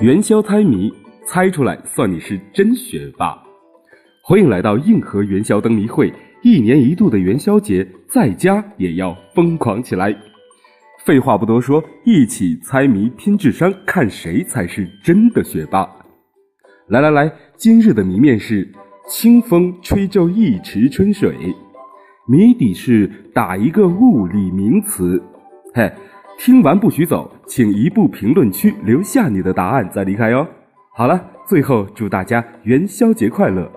元宵猜谜，猜出来算你是真学霸。欢迎来到硬核元宵灯谜会，一年一度的元宵节，在家也要疯狂起来。废话不多说，一起猜谜拼智商，看谁才是真的学霸。来来来，今日的谜面是：清风吹皱一池春水。谜底是打一个物理名词。嘿。听完不许走，请移步评论区留下你的答案再离开哟。好了，最后祝大家元宵节快乐！